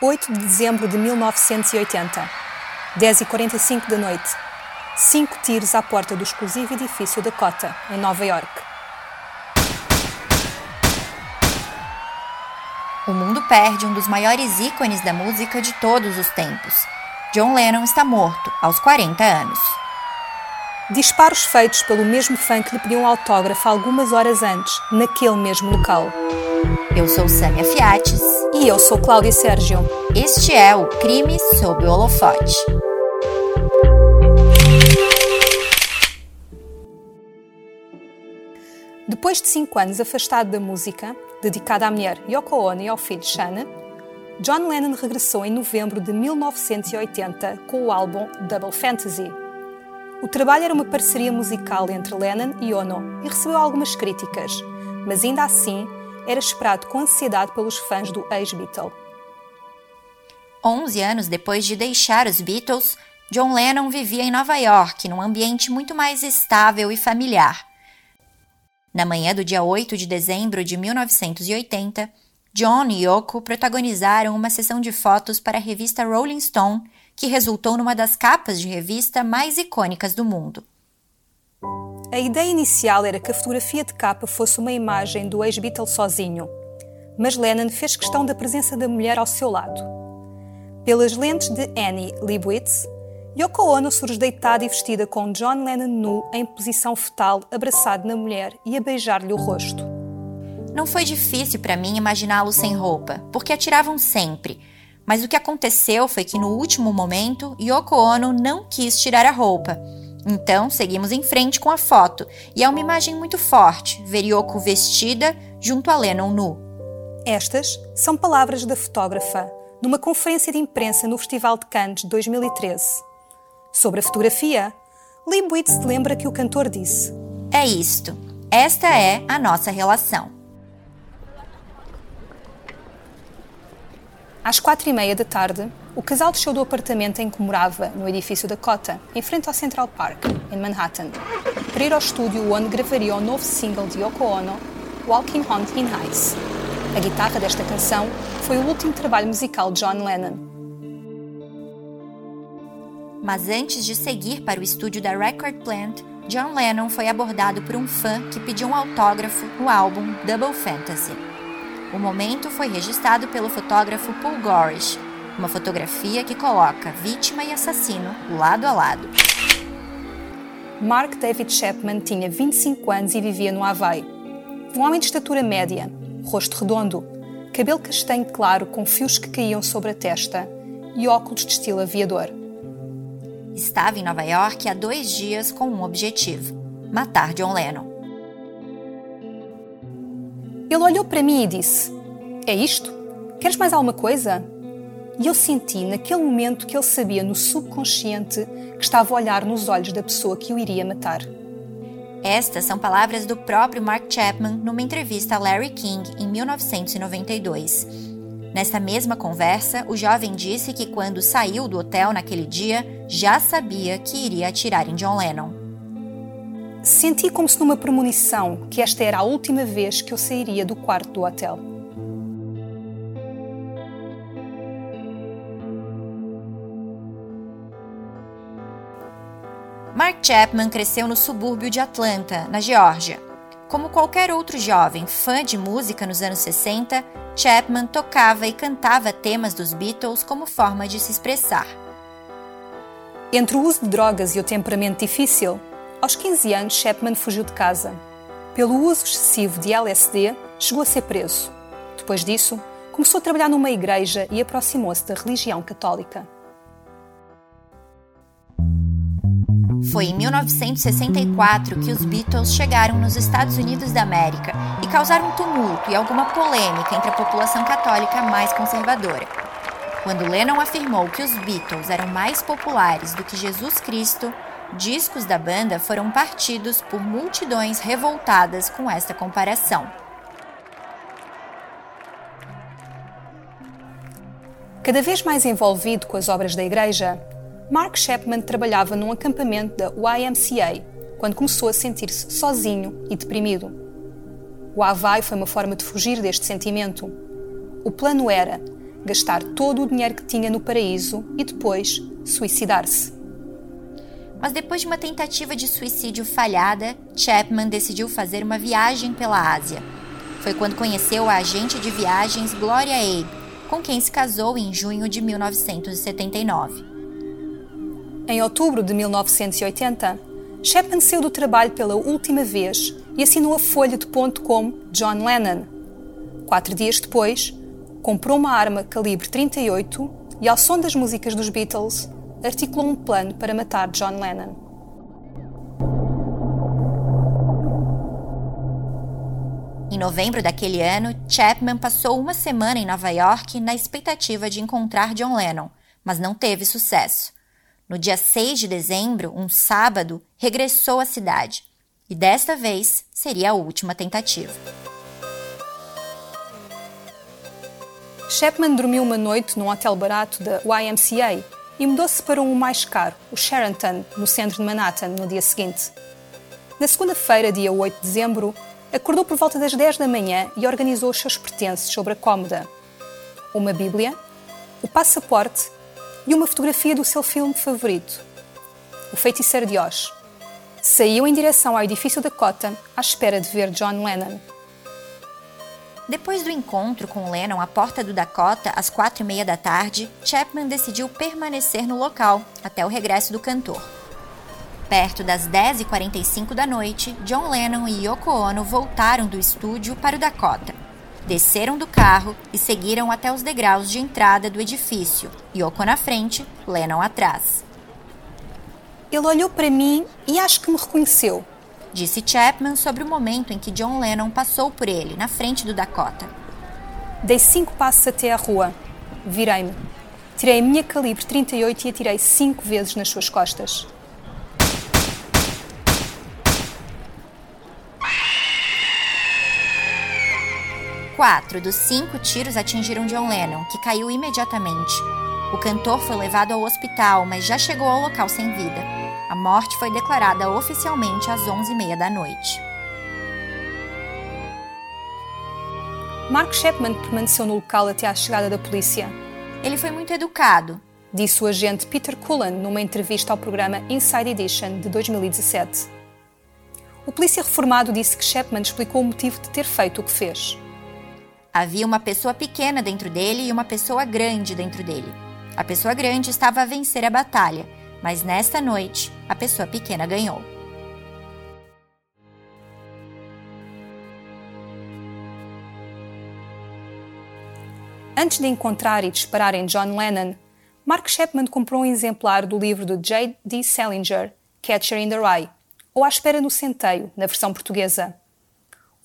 8 de dezembro de 1980, 10h45 da noite. Cinco tiros à porta do exclusivo edifício Dakota, em Nova York. O mundo perde um dos maiores ícones da música de todos os tempos. John Lennon está morto, aos 40 anos. Disparos feitos pelo mesmo fã que lhe pediu um autógrafo algumas horas antes, naquele mesmo local. Eu sou Sâmia Fiates. E eu sou Cláudia Sérgio. Este é o Crime sob o Holofote. Depois de cinco anos afastado da música, dedicada à mulher Yoko Ono e ao filho Shana, John Lennon regressou em novembro de 1980 com o álbum Double Fantasy. O trabalho era uma parceria musical entre Lennon e Ono e recebeu algumas críticas, mas ainda assim era esperado com ansiedade pelos fãs do ex-Beatle. 11 anos depois de deixar os Beatles, John Lennon vivia em Nova York, num ambiente muito mais estável e familiar. Na manhã do dia 8 de dezembro de 1980, John e Yoko protagonizaram uma sessão de fotos para a revista Rolling Stone, que resultou numa das capas de revista mais icônicas do mundo. A ideia inicial era que a fotografia de capa fosse uma imagem do ex-Beatle sozinho, mas Lennon fez questão da presença da mulher ao seu lado. Pelas lentes de Annie Leibovitz, Yoko Ono surge deitada e vestida com John Lennon nu em posição fetal, abraçado na mulher e a beijar-lhe o rosto. Não foi difícil para mim imaginá-lo sem roupa, porque atiravam sempre. Mas o que aconteceu foi que no último momento, Yoko Ono não quis tirar a roupa então, seguimos em frente com a foto, e é uma imagem muito forte, ver Yoko vestida junto a Lennon nu. Estas são palavras da fotógrafa numa conferência de imprensa no Festival de Cannes 2013. Sobre a fotografia, Leibowitz lembra que o cantor disse: É isto. Esta é a nossa relação. Às quatro e meia da tarde, o casal desceu do apartamento em que morava, no edifício Dakota, em frente ao Central Park, em Manhattan, para ir ao estúdio onde gravaria o novo single de Yoko Ono, Walking on Thin Ice. A guitarra desta canção foi o último trabalho musical de John Lennon. Mas antes de seguir para o estúdio da Record Plant, John Lennon foi abordado por um fã que pediu um autógrafo no álbum Double Fantasy. O momento foi registrado pelo fotógrafo Paul Gorish, uma fotografia que coloca vítima e assassino lado a lado. Mark David Chapman tinha 25 anos e vivia no Havaí. Um homem de estatura média, rosto redondo, cabelo castanho claro com fios que caíam sobre a testa e óculos de estilo aviador. Estava em Nova York há dois dias com um objetivo: matar John Lennon. Ele olhou para mim e disse: É isto? Queres mais alguma coisa? E eu senti naquele momento que ele sabia no subconsciente que estava a olhar nos olhos da pessoa que o iria matar. Estas são palavras do próprio Mark Chapman numa entrevista a Larry King em 1992. Nessa mesma conversa, o jovem disse que quando saiu do hotel naquele dia, já sabia que iria atirar em John Lennon. Senti como se numa premonição que esta era a última vez que eu sairia do quarto do hotel. Chapman cresceu no subúrbio de Atlanta, na Geórgia. Como qualquer outro jovem fã de música nos anos 60, Chapman tocava e cantava temas dos Beatles como forma de se expressar. Entre o uso de drogas e o temperamento difícil, aos 15 anos Chapman fugiu de casa. Pelo uso excessivo de LSD, chegou a ser preso. Depois disso, começou a trabalhar numa igreja e aproximou-se da religião católica. Foi em 1964 que os Beatles chegaram nos Estados Unidos da América e causaram tumulto e alguma polêmica entre a população católica mais conservadora. Quando Lennon afirmou que os Beatles eram mais populares do que Jesus Cristo, discos da banda foram partidos por multidões revoltadas com esta comparação. Cada vez mais envolvido com as obras da igreja, Mark Chapman trabalhava num acampamento da YMCA quando começou a sentir-se sozinho e deprimido. O Havaí foi uma forma de fugir deste sentimento. O plano era, gastar todo o dinheiro que tinha no paraíso e depois suicidar-se. Mas depois de uma tentativa de suicídio falhada, Chapman decidiu fazer uma viagem pela Ásia. Foi quando conheceu a agente de viagens Gloria Abe, com quem se casou em junho de 1979. Em outubro de 1980, Chapman saiu do trabalho pela última vez e assinou a folha de ponto como John Lennon. Quatro dias depois, comprou uma arma calibre 38 e, ao som das músicas dos Beatles, articulou um plano para matar John Lennon. Em novembro daquele ano, Chapman passou uma semana em Nova York na expectativa de encontrar John Lennon, mas não teve sucesso. No dia 6 de dezembro, um sábado, regressou à cidade. E desta vez seria a última tentativa. Chapman dormiu uma noite num hotel barato da YMCA e mudou-se para um mais caro, o Sheraton, no centro de Manhattan, no dia seguinte. Na segunda-feira, dia 8 de dezembro, acordou por volta das 10 da manhã e organizou os seus pertences sobre a cômoda. Uma Bíblia, o passaporte e uma fotografia do seu filme favorito, O Feiticeiro de Oz. Saiu em direção ao edifício da Cota à espera de ver John Lennon. Depois do encontro com Lennon à porta do Dakota, às quatro e meia da tarde, Chapman decidiu permanecer no local até o regresso do cantor. Perto das 10h45 da noite, John Lennon e Yoko Ono voltaram do estúdio para o Dakota. Desceram do carro e seguiram até os degraus de entrada do edifício, Yoko na frente, Lennon atrás. Ele olhou para mim e acho que me reconheceu, disse Chapman sobre o momento em que John Lennon passou por ele, na frente do Dakota. Dei cinco passos até a rua. Virei-me. Tirei a minha calibre 38 e atirei cinco vezes nas suas costas. Quatro dos cinco tiros atingiram John Lennon, que caiu imediatamente. O cantor foi levado ao hospital, mas já chegou ao local sem vida. A morte foi declarada oficialmente às 11h30 da noite. Mark Chapman permaneceu no local até à chegada da polícia. Ele foi muito educado, disse o agente Peter Cullen numa entrevista ao programa Inside Edition de 2017. O polícia reformado disse que Chapman explicou o motivo de ter feito o que fez. Havia uma pessoa pequena dentro dele e uma pessoa grande dentro dele. A pessoa grande estava a vencer a batalha mas nesta noite a pessoa pequena ganhou. Antes de encontrar e disparar em John Lennon, Mark Chapman comprou um exemplar do livro de J.D. Salinger, Catcher in the Rye, ou À Espera no Centeio, na versão portuguesa.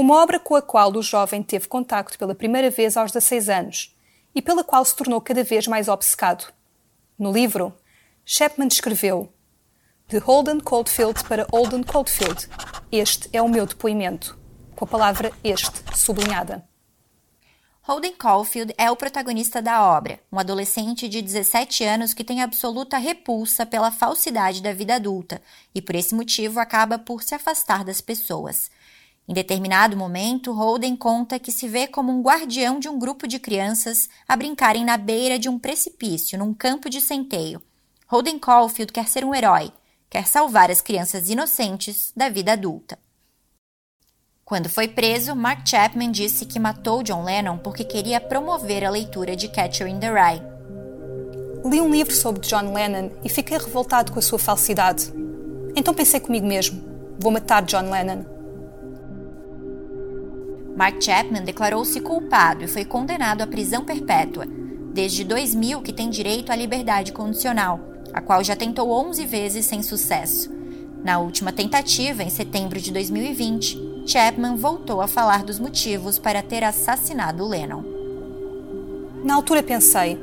Uma obra com a qual o jovem teve contacto pela primeira vez aos 16 anos e pela qual se tornou cada vez mais obcecado. No livro, Chapman escreveu: De Holden Coldfield para Holden Coldfield. Este é o meu depoimento, com a palavra este sublinhada. Holden Caulfield é o protagonista da obra, um adolescente de 17 anos que tem absoluta repulsa pela falsidade da vida adulta e, por esse motivo, acaba por se afastar das pessoas. Em determinado momento, Holden conta que se vê como um guardião de um grupo de crianças a brincarem na beira de um precipício, num campo de centeio, Holden Caulfield quer ser um herói, quer salvar as crianças inocentes da vida adulta. Quando foi preso, Mark Chapman disse que matou John Lennon porque queria promover a leitura de Catcher in the Rye. Li um livro sobre John Lennon e fiquei revoltado com a sua falsidade. Então pensei comigo mesmo: vou matar John Lennon. Mark Chapman declarou-se culpado e foi condenado à prisão perpétua. Desde 2000 que tem direito à liberdade condicional, a qual já tentou 11 vezes sem sucesso. Na última tentativa, em setembro de 2020, Chapman voltou a falar dos motivos para ter assassinado Lennon. Na altura pensei: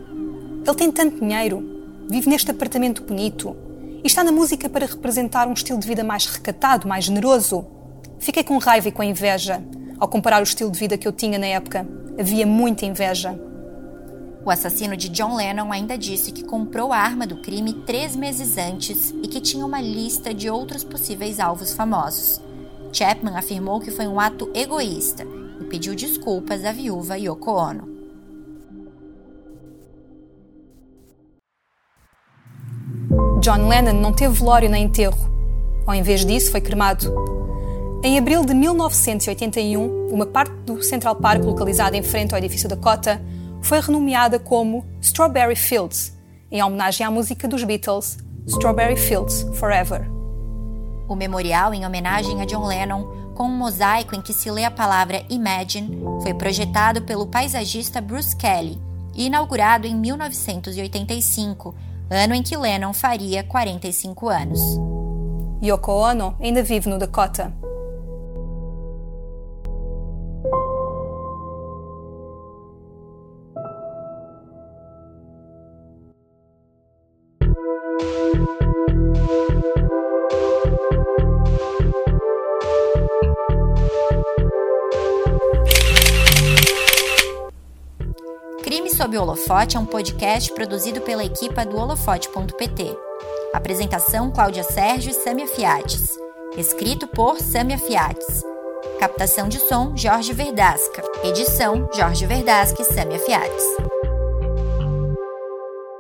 ele tem tanto dinheiro, vive neste apartamento bonito e está na música para representar um estilo de vida mais recatado, mais generoso. Fiquei com raiva e com inveja ao comparar o estilo de vida que eu tinha na época, havia muita inveja. O assassino de John Lennon ainda disse que comprou a arma do crime três meses antes e que tinha uma lista de outros possíveis alvos famosos. Chapman afirmou que foi um ato egoísta e pediu desculpas à viúva Yoko Ono. John Lennon não teve velório nem enterro. Ao invés disso, foi cremado. Em abril de 1981, uma parte do Central Park localizada em frente ao edifício Dakota foi renomeada como Strawberry Fields, em homenagem à música dos Beatles Strawberry Fields Forever. O memorial, em homenagem a John Lennon, com um mosaico em que se lê a palavra Imagine, foi projetado pelo paisagista Bruce Kelly e inaugurado em 1985, ano em que Lennon faria 45 anos. Yoko Ono ainda vive no Dakota. Crime sob o Holofote é um podcast produzido pela equipa do holofote.pt. Apresentação Cláudia Sérgio e Samia Fiates. Escrito por Samia Fiates. Captação de som Jorge Verdasca. Edição Jorge Verdasca e Samia Fiates.